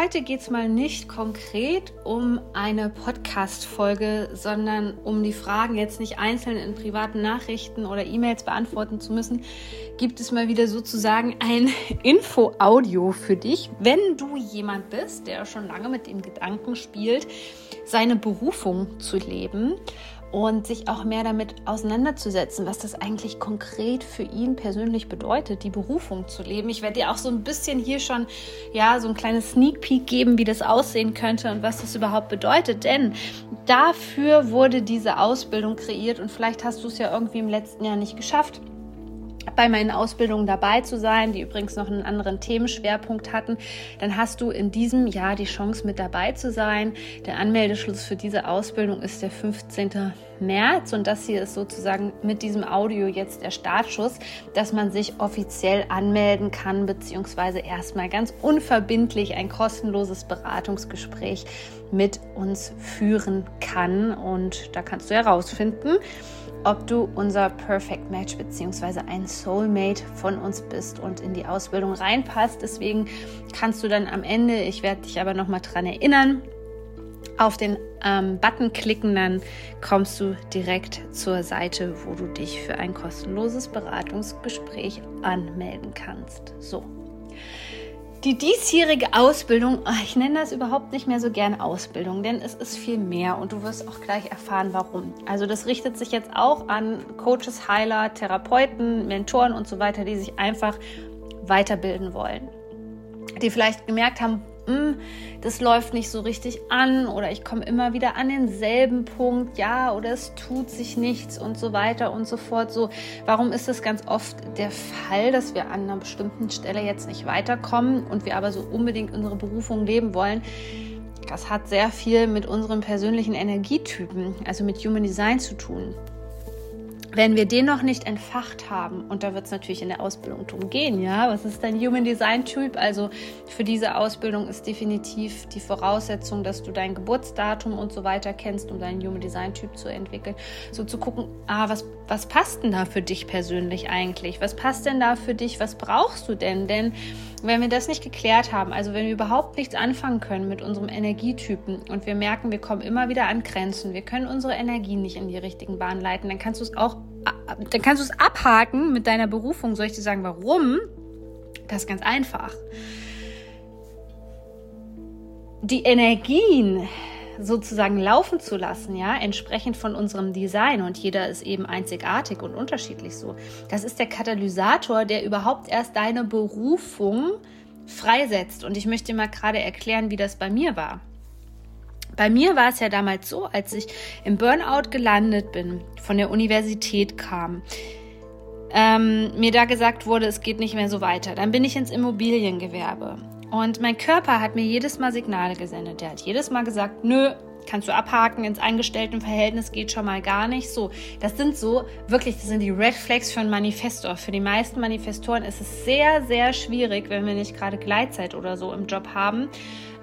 Heute geht es mal nicht konkret um eine Podcast-Folge, sondern um die Fragen jetzt nicht einzeln in privaten Nachrichten oder E-Mails beantworten zu müssen. Gibt es mal wieder sozusagen ein Info-Audio für dich, wenn du jemand bist, der schon lange mit dem Gedanken spielt, seine Berufung zu leben und sich auch mehr damit auseinanderzusetzen, was das eigentlich konkret für ihn persönlich bedeutet, die Berufung zu leben. Ich werde dir auch so ein bisschen hier schon ja so ein kleines Sneak Peek geben, wie das aussehen könnte und was das überhaupt bedeutet, denn dafür wurde diese Ausbildung kreiert und vielleicht hast du es ja irgendwie im letzten Jahr nicht geschafft bei meinen Ausbildungen dabei zu sein, die übrigens noch einen anderen Themenschwerpunkt hatten, dann hast du in diesem Jahr die Chance mit dabei zu sein. Der Anmeldeschluss für diese Ausbildung ist der 15. März und das hier ist sozusagen mit diesem Audio jetzt der Startschuss, dass man sich offiziell anmelden kann, beziehungsweise erstmal ganz unverbindlich ein kostenloses Beratungsgespräch mit uns führen kann. Und da kannst du herausfinden, ob du unser Perfect Match bzw. ein Soulmate von uns bist und in die Ausbildung reinpasst. Deswegen kannst du dann am Ende, ich werde dich aber nochmal dran erinnern, auf den ähm, Button klicken, dann kommst du direkt zur Seite, wo du dich für ein kostenloses Beratungsgespräch anmelden kannst. So. Die diesjährige Ausbildung, ich nenne das überhaupt nicht mehr so gern Ausbildung, denn es ist viel mehr und du wirst auch gleich erfahren, warum. Also das richtet sich jetzt auch an Coaches, Heiler, Therapeuten, Mentoren und so weiter, die sich einfach weiterbilden wollen. Die vielleicht gemerkt haben, hm, das läuft nicht so richtig an oder ich komme immer wieder an denselben Punkt, ja, oder es tut sich nichts und so weiter und so fort. So, warum ist es ganz oft der Fall, dass wir an einer bestimmten Stelle jetzt nicht weiterkommen und wir aber so unbedingt unsere Berufung leben wollen? Das hat sehr viel mit unserem persönlichen Energietypen, also mit Human Design zu tun. Wenn wir den noch nicht entfacht haben, und da wird es natürlich in der Ausbildung drum gehen, ja, was ist dein Human Design Typ? Also für diese Ausbildung ist definitiv die Voraussetzung, dass du dein Geburtsdatum und so weiter kennst, um deinen Human Design Typ zu entwickeln. So zu gucken, ah, was, was passt denn da für dich persönlich eigentlich? Was passt denn da für dich? Was brauchst du denn? Denn wenn wir das nicht geklärt haben, also wenn wir überhaupt nichts anfangen können mit unserem Energietypen und wir merken, wir kommen immer wieder an Grenzen, wir können unsere Energie nicht in die richtigen Bahnen leiten, dann kannst du es auch, dann kannst du es abhaken mit deiner Berufung. Soll ich dir sagen, warum? Das ist ganz einfach. Die Energien, sozusagen laufen zu lassen, ja, entsprechend von unserem Design und jeder ist eben einzigartig und unterschiedlich so. Das ist der Katalysator, der überhaupt erst deine Berufung freisetzt und ich möchte mal gerade erklären, wie das bei mir war. Bei mir war es ja damals so, als ich im Burnout gelandet bin, von der Universität kam, ähm, mir da gesagt wurde, es geht nicht mehr so weiter. Dann bin ich ins Immobiliengewerbe. Und mein Körper hat mir jedes Mal Signale gesendet. Der hat jedes Mal gesagt, nö, kannst du abhaken, ins Verhältnis geht schon mal gar nicht. So, das sind so, wirklich, das sind die Red Flags für einen Manifestor. Für die meisten Manifestoren ist es sehr, sehr schwierig, wenn wir nicht gerade Gleitzeit oder so im Job haben,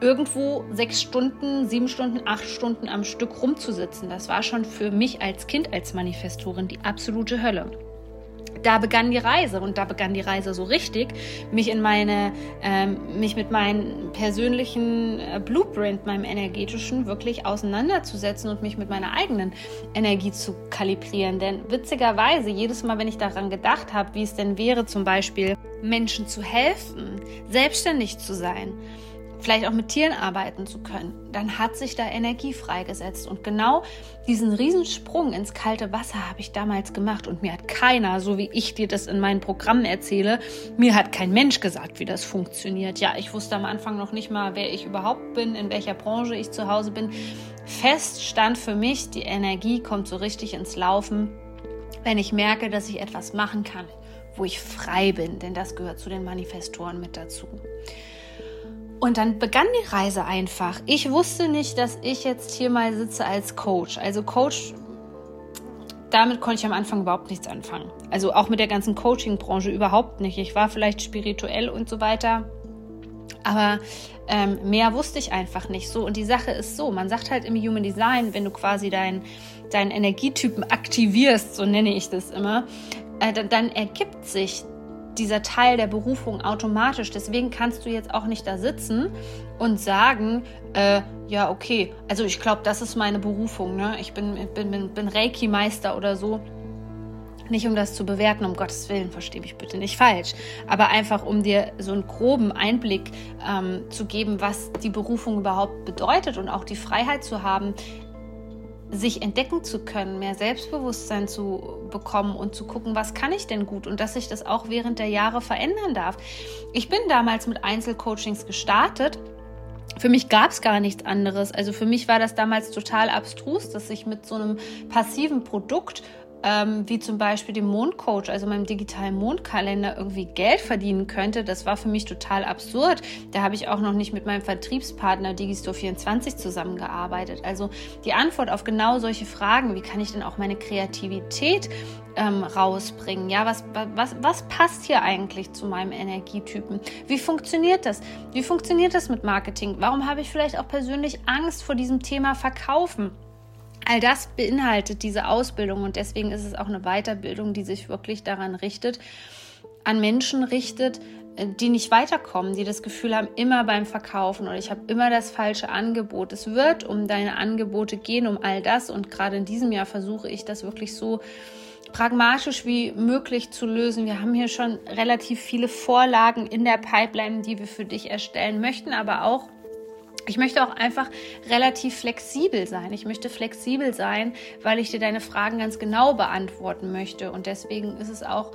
irgendwo sechs Stunden, sieben Stunden, acht Stunden am Stück rumzusitzen. Das war schon für mich als Kind, als Manifestorin die absolute Hölle da begann die Reise und da begann die Reise so richtig, mich in meine, ähm, mich mit meinem persönlichen äh, Blueprint, meinem energetischen wirklich auseinanderzusetzen und mich mit meiner eigenen Energie zu kalibrieren. Denn witzigerweise, jedes Mal, wenn ich daran gedacht habe, wie es denn wäre, zum Beispiel Menschen zu helfen, selbstständig zu sein, vielleicht auch mit Tieren arbeiten zu können, dann hat sich da Energie freigesetzt. Und genau diesen Riesensprung ins kalte Wasser habe ich damals gemacht. Und mir hat keiner, so wie ich dir das in meinen Programmen erzähle, mir hat kein Mensch gesagt, wie das funktioniert. Ja, ich wusste am Anfang noch nicht mal, wer ich überhaupt bin, in welcher Branche ich zu Hause bin. Fest stand für mich, die Energie kommt so richtig ins Laufen, wenn ich merke, dass ich etwas machen kann, wo ich frei bin. Denn das gehört zu den Manifestoren mit dazu. Und dann begann die Reise einfach. Ich wusste nicht, dass ich jetzt hier mal sitze als Coach. Also Coach, damit konnte ich am Anfang überhaupt nichts anfangen. Also auch mit der ganzen Coaching-Branche überhaupt nicht. Ich war vielleicht spirituell und so weiter. Aber ähm, mehr wusste ich einfach nicht so. Und die Sache ist so, man sagt halt im Human Design, wenn du quasi deinen dein Energietypen aktivierst, so nenne ich das immer, äh, dann, dann ergibt sich dieser Teil der Berufung automatisch. Deswegen kannst du jetzt auch nicht da sitzen und sagen, äh, ja, okay, also ich glaube, das ist meine Berufung. Ne? Ich bin, bin, bin, bin Reiki-Meister oder so. Nicht um das zu bewerten, um Gottes Willen, verstehe mich bitte nicht falsch, aber einfach um dir so einen groben Einblick ähm, zu geben, was die Berufung überhaupt bedeutet und auch die Freiheit zu haben, sich entdecken zu können, mehr Selbstbewusstsein zu bekommen und zu gucken, was kann ich denn gut und dass sich das auch während der Jahre verändern darf. Ich bin damals mit Einzelcoachings gestartet. Für mich gab es gar nichts anderes. Also für mich war das damals total abstrus, dass ich mit so einem passiven Produkt ähm, wie zum Beispiel dem Mondcoach, also meinem digitalen Mondkalender, irgendwie Geld verdienen könnte, das war für mich total absurd. Da habe ich auch noch nicht mit meinem Vertriebspartner Digistore24 zusammengearbeitet. Also die Antwort auf genau solche Fragen, wie kann ich denn auch meine Kreativität ähm, rausbringen? Ja, was, was, was passt hier eigentlich zu meinem Energietypen? Wie funktioniert das? Wie funktioniert das mit Marketing? Warum habe ich vielleicht auch persönlich Angst vor diesem Thema Verkaufen? All das beinhaltet diese Ausbildung und deswegen ist es auch eine Weiterbildung, die sich wirklich daran richtet, an Menschen richtet, äh, die nicht weiterkommen, die das Gefühl haben, immer beim Verkaufen oder ich habe immer das falsche Angebot. Es wird um deine Angebote gehen, um all das und gerade in diesem Jahr versuche ich das wirklich so pragmatisch wie möglich zu lösen. Wir haben hier schon relativ viele Vorlagen in der Pipeline, die wir für dich erstellen möchten, aber auch ich möchte auch einfach relativ flexibel sein. Ich möchte flexibel sein, weil ich dir deine Fragen ganz genau beantworten möchte. Und deswegen ist es auch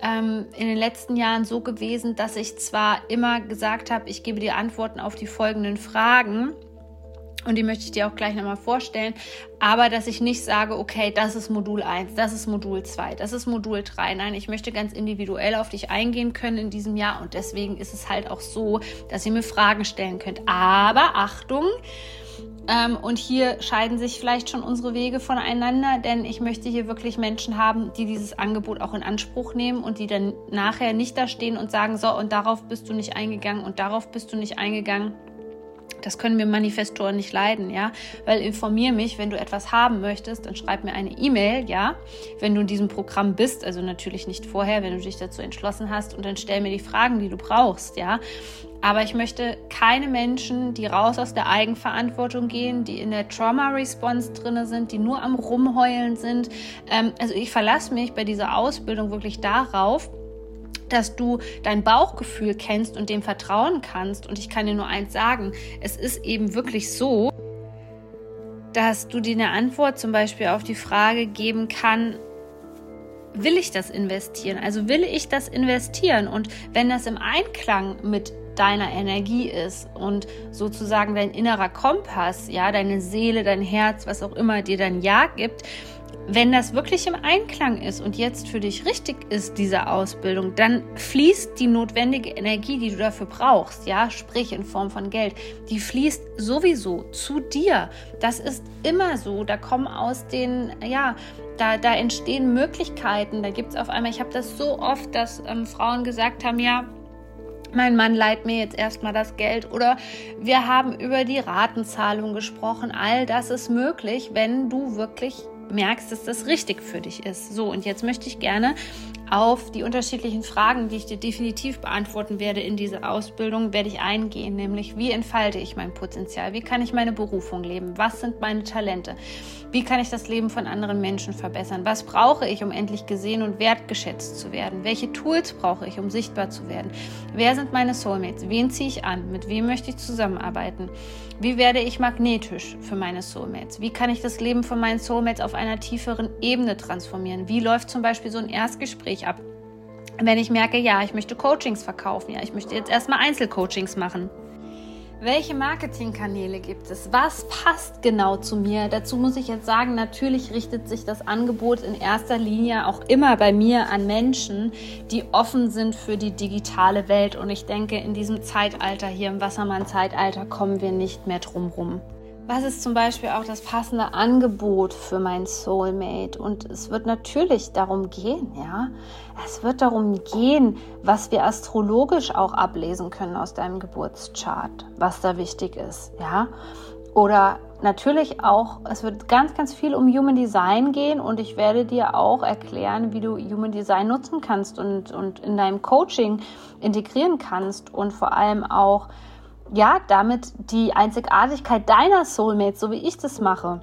ähm, in den letzten Jahren so gewesen, dass ich zwar immer gesagt habe, ich gebe dir Antworten auf die folgenden Fragen, und die möchte ich dir auch gleich nochmal vorstellen. Aber dass ich nicht sage, okay, das ist Modul 1, das ist Modul 2, das ist Modul 3. Nein, ich möchte ganz individuell auf dich eingehen können in diesem Jahr. Und deswegen ist es halt auch so, dass ihr mir Fragen stellen könnt. Aber Achtung! Ähm, und hier scheiden sich vielleicht schon unsere Wege voneinander, denn ich möchte hier wirklich Menschen haben, die dieses Angebot auch in Anspruch nehmen und die dann nachher nicht da stehen und sagen, so, und darauf bist du nicht eingegangen und darauf bist du nicht eingegangen das können wir Manifestoren nicht leiden, ja, weil informier mich, wenn du etwas haben möchtest, dann schreib mir eine E-Mail, ja, wenn du in diesem Programm bist, also natürlich nicht vorher, wenn du dich dazu entschlossen hast und dann stell mir die Fragen, die du brauchst, ja. Aber ich möchte keine Menschen, die raus aus der Eigenverantwortung gehen, die in der Trauma-Response drin sind, die nur am Rumheulen sind. Ähm, also ich verlasse mich bei dieser Ausbildung wirklich darauf, dass du dein Bauchgefühl kennst und dem vertrauen kannst. Und ich kann dir nur eins sagen, es ist eben wirklich so, dass du dir eine Antwort zum Beispiel auf die Frage geben kann, will ich das investieren? Also will ich das investieren? Und wenn das im Einklang mit deiner Energie ist und sozusagen dein innerer Kompass, ja, deine Seele, dein Herz, was auch immer dir dann Ja gibt, wenn das wirklich im Einklang ist und jetzt für dich richtig ist, diese Ausbildung, dann fließt die notwendige Energie, die du dafür brauchst, ja, sprich in Form von Geld, die fließt sowieso zu dir. Das ist immer so. Da kommen aus den, ja, da, da entstehen Möglichkeiten. Da gibt es auf einmal, ich habe das so oft, dass ähm, Frauen gesagt haben, ja, mein Mann leiht mir jetzt erstmal das Geld oder wir haben über die Ratenzahlung gesprochen. All das ist möglich, wenn du wirklich merkst, dass das richtig für dich ist. So, und jetzt möchte ich gerne auf die unterschiedlichen Fragen, die ich dir definitiv beantworten werde in dieser Ausbildung, werde ich eingehen, nämlich wie entfalte ich mein Potenzial, wie kann ich meine Berufung leben, was sind meine Talente, wie kann ich das Leben von anderen Menschen verbessern, was brauche ich, um endlich gesehen und wertgeschätzt zu werden, welche Tools brauche ich, um sichtbar zu werden, wer sind meine Soulmates, wen ziehe ich an, mit wem möchte ich zusammenarbeiten, wie werde ich magnetisch für meine Soulmates, wie kann ich das Leben von meinen Soulmates auf einer tieferen Ebene transformieren, wie läuft zum Beispiel so ein Erstgespräch Gespräch ab. Wenn ich merke, ja, ich möchte Coachings verkaufen, ja, ich möchte jetzt erstmal Einzelcoachings machen. Welche Marketingkanäle gibt es? Was passt genau zu mir? Dazu muss ich jetzt sagen, natürlich richtet sich das Angebot in erster Linie auch immer bei mir an Menschen, die offen sind für die digitale Welt. Und ich denke, in diesem Zeitalter hier im Wassermann-Zeitalter kommen wir nicht mehr drum rum was ist zum Beispiel auch das passende Angebot für mein Soulmate? Und es wird natürlich darum gehen, ja. Es wird darum gehen, was wir astrologisch auch ablesen können aus deinem Geburtschart, was da wichtig ist, ja. Oder natürlich auch, es wird ganz, ganz viel um Human Design gehen und ich werde dir auch erklären, wie du Human Design nutzen kannst und, und in deinem Coaching integrieren kannst und vor allem auch, ja, damit die Einzigartigkeit deiner Soulmates, so wie ich das mache,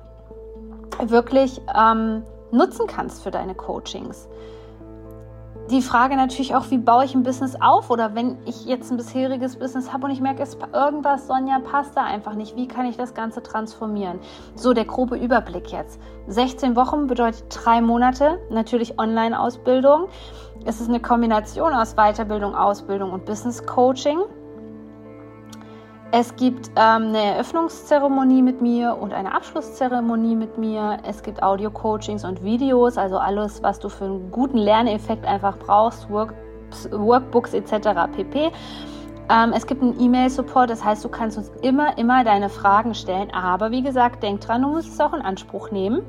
wirklich ähm, nutzen kannst für deine Coachings die Frage natürlich auch, wie baue ich ein Business auf? Oder wenn ich jetzt ein bisheriges Business habe und ich merke, es irgendwas, Sonja, passt da einfach nicht. Wie kann ich das Ganze transformieren? So, der grobe Überblick jetzt. 16 Wochen bedeutet drei Monate, natürlich Online-Ausbildung. Es ist eine Kombination aus Weiterbildung, Ausbildung und Business Coaching. Es gibt ähm, eine Eröffnungszeremonie mit mir und eine Abschlusszeremonie mit mir. Es gibt Audio-Coachings und Videos, also alles, was du für einen guten Lerneffekt einfach brauchst, Work, Workbooks etc. pp. Ähm, es gibt einen E-Mail-Support, das heißt, du kannst uns immer, immer deine Fragen stellen. Aber wie gesagt, denk dran, du musst es auch in Anspruch nehmen.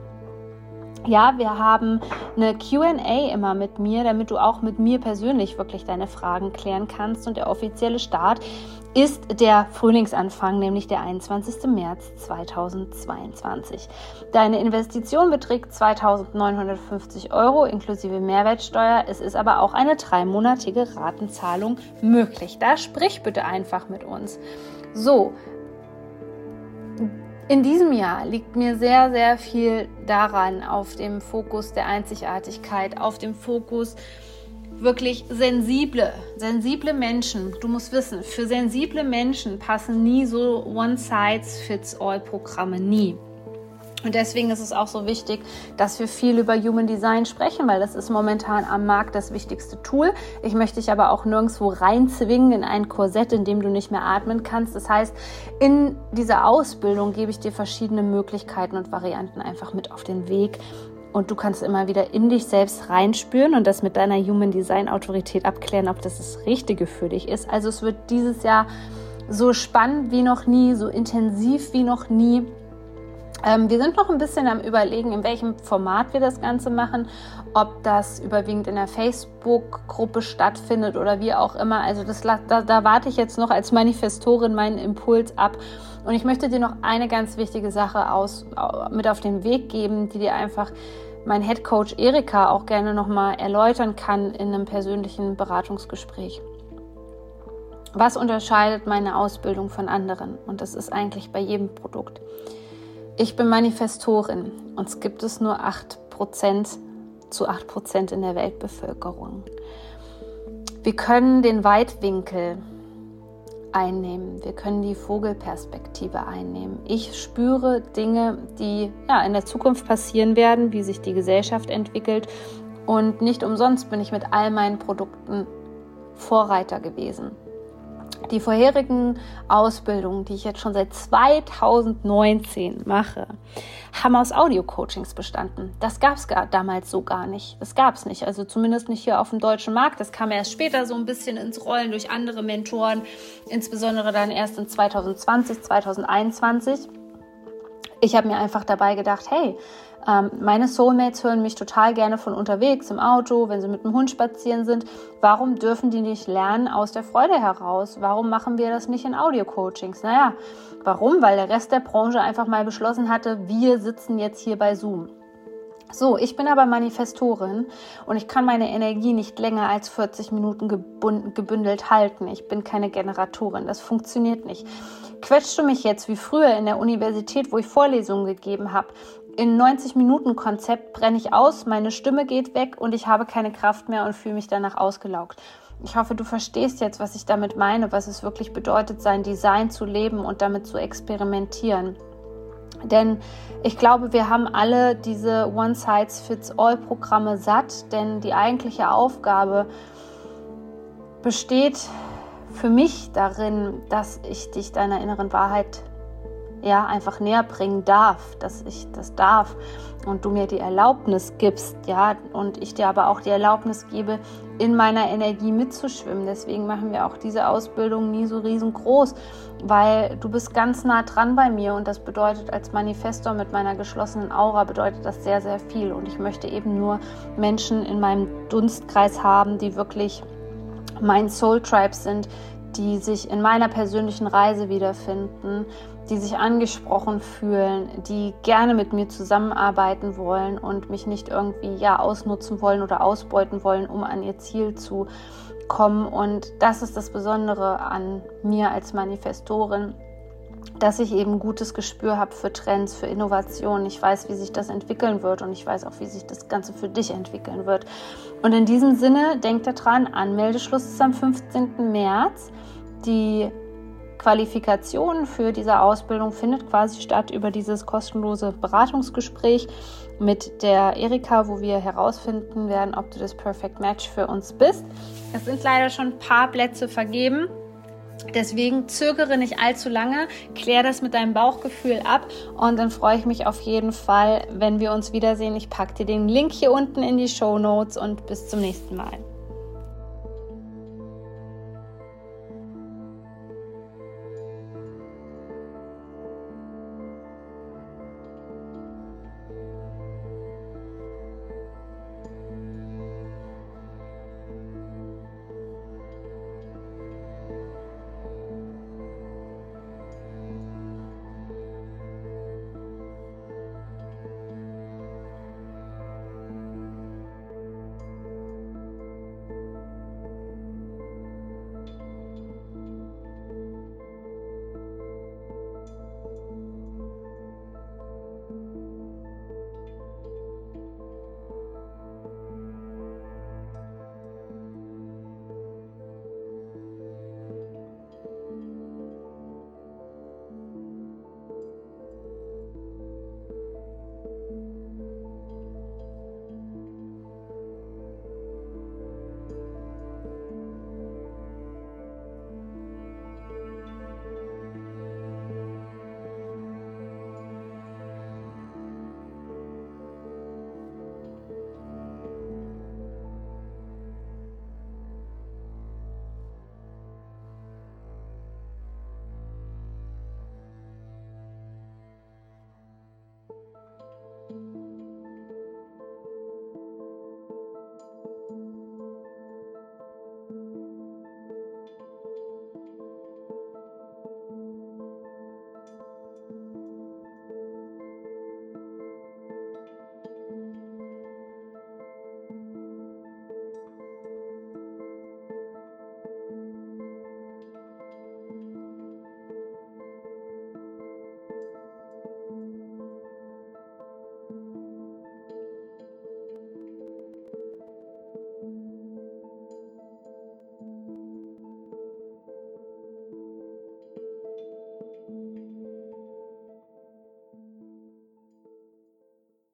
Ja, wir haben eine QA immer mit mir, damit du auch mit mir persönlich wirklich deine Fragen klären kannst. Und der offizielle Start ist der Frühlingsanfang, nämlich der 21. März 2022. Deine Investition beträgt 2.950 Euro inklusive Mehrwertsteuer. Es ist aber auch eine dreimonatige Ratenzahlung möglich. Da sprich bitte einfach mit uns. So, in diesem Jahr liegt mir sehr, sehr viel daran, auf dem Fokus der Einzigartigkeit, auf dem Fokus wirklich sensible, sensible Menschen. Du musst wissen, für sensible Menschen passen nie so One-Size-Fits-All-Programme, nie. Und deswegen ist es auch so wichtig, dass wir viel über Human Design sprechen, weil das ist momentan am Markt das wichtigste Tool. Ich möchte dich aber auch nirgendwo reinzwingen in ein Korsett, in dem du nicht mehr atmen kannst. Das heißt, in dieser Ausbildung gebe ich dir verschiedene Möglichkeiten und Varianten einfach mit auf den Weg. Und du kannst immer wieder in dich selbst reinspüren und das mit deiner Human Design Autorität abklären, ob das das Richtige für dich ist. Also es wird dieses Jahr so spannend wie noch nie, so intensiv wie noch nie. Ähm, wir sind noch ein bisschen am Überlegen, in welchem Format wir das Ganze machen, ob das überwiegend in der Facebook-Gruppe stattfindet oder wie auch immer. Also das, da, da warte ich jetzt noch als Manifestorin meinen Impuls ab. Und ich möchte dir noch eine ganz wichtige Sache aus, mit auf den Weg geben, die dir einfach mein Head Coach Erika auch gerne nochmal erläutern kann in einem persönlichen Beratungsgespräch. Was unterscheidet meine Ausbildung von anderen? Und das ist eigentlich bei jedem Produkt. Ich bin Manifestorin. Uns gibt es nur 8% zu 8% in der Weltbevölkerung. Wir können den Weitwinkel einnehmen. Wir können die Vogelperspektive einnehmen. Ich spüre Dinge, die ja, in der Zukunft passieren werden, wie sich die Gesellschaft entwickelt. Und nicht umsonst bin ich mit all meinen Produkten Vorreiter gewesen. Die vorherigen Ausbildungen, die ich jetzt schon seit 2019 mache, haben aus Audio-Coachings bestanden. Das gab es damals so gar nicht. Das gab es nicht. Also zumindest nicht hier auf dem deutschen Markt. Das kam erst später so ein bisschen ins Rollen durch andere Mentoren, insbesondere dann erst in 2020, 2021. Ich habe mir einfach dabei gedacht, hey, ähm, meine Soulmates hören mich total gerne von unterwegs, im Auto, wenn sie mit dem Hund spazieren sind. Warum dürfen die nicht lernen aus der Freude heraus? Warum machen wir das nicht in Audio-Coachings? Naja, warum? Weil der Rest der Branche einfach mal beschlossen hatte, wir sitzen jetzt hier bei Zoom. So, ich bin aber Manifestorin und ich kann meine Energie nicht länger als 40 Minuten gebündelt halten. Ich bin keine Generatorin. Das funktioniert nicht. Quetschst du mich jetzt wie früher in der Universität, wo ich Vorlesungen gegeben habe, in 90 Minuten Konzept brenne ich aus, meine Stimme geht weg und ich habe keine Kraft mehr und fühle mich danach ausgelaugt. Ich hoffe, du verstehst jetzt, was ich damit meine, was es wirklich bedeutet, sein Design zu leben und damit zu experimentieren. Denn ich glaube, wir haben alle diese One-Size-Fits-All-Programme satt, denn die eigentliche Aufgabe besteht für mich darin, dass ich dich deiner inneren Wahrheit ja, einfach näher bringen darf, dass ich das darf und du mir die Erlaubnis gibst, ja, und ich dir aber auch die Erlaubnis gebe, in meiner Energie mitzuschwimmen. Deswegen machen wir auch diese Ausbildung nie so riesengroß, weil du bist ganz nah dran bei mir und das bedeutet als Manifestor mit meiner geschlossenen Aura bedeutet das sehr, sehr viel und ich möchte eben nur Menschen in meinem Dunstkreis haben, die wirklich mein Soul Tribe sind, die sich in meiner persönlichen Reise wiederfinden, die sich angesprochen fühlen, die gerne mit mir zusammenarbeiten wollen und mich nicht irgendwie ja ausnutzen wollen oder ausbeuten wollen, um an ihr Ziel zu kommen. Und das ist das Besondere an mir als Manifestorin, dass ich eben gutes Gespür habe für Trends, für Innovationen. Ich weiß, wie sich das entwickeln wird und ich weiß auch, wie sich das Ganze für dich entwickeln wird. Und in diesem Sinne, denkt daran, Anmeldeschluss ist am 15. März. Die Qualifikation für diese Ausbildung findet quasi statt über dieses kostenlose Beratungsgespräch mit der Erika, wo wir herausfinden werden, ob du das Perfect Match für uns bist. Es sind leider schon ein paar Plätze vergeben. Deswegen zögere nicht allzu lange, klär das mit deinem Bauchgefühl ab und dann freue ich mich auf jeden Fall, wenn wir uns wiedersehen. Ich packe dir den Link hier unten in die Show Notes und bis zum nächsten Mal.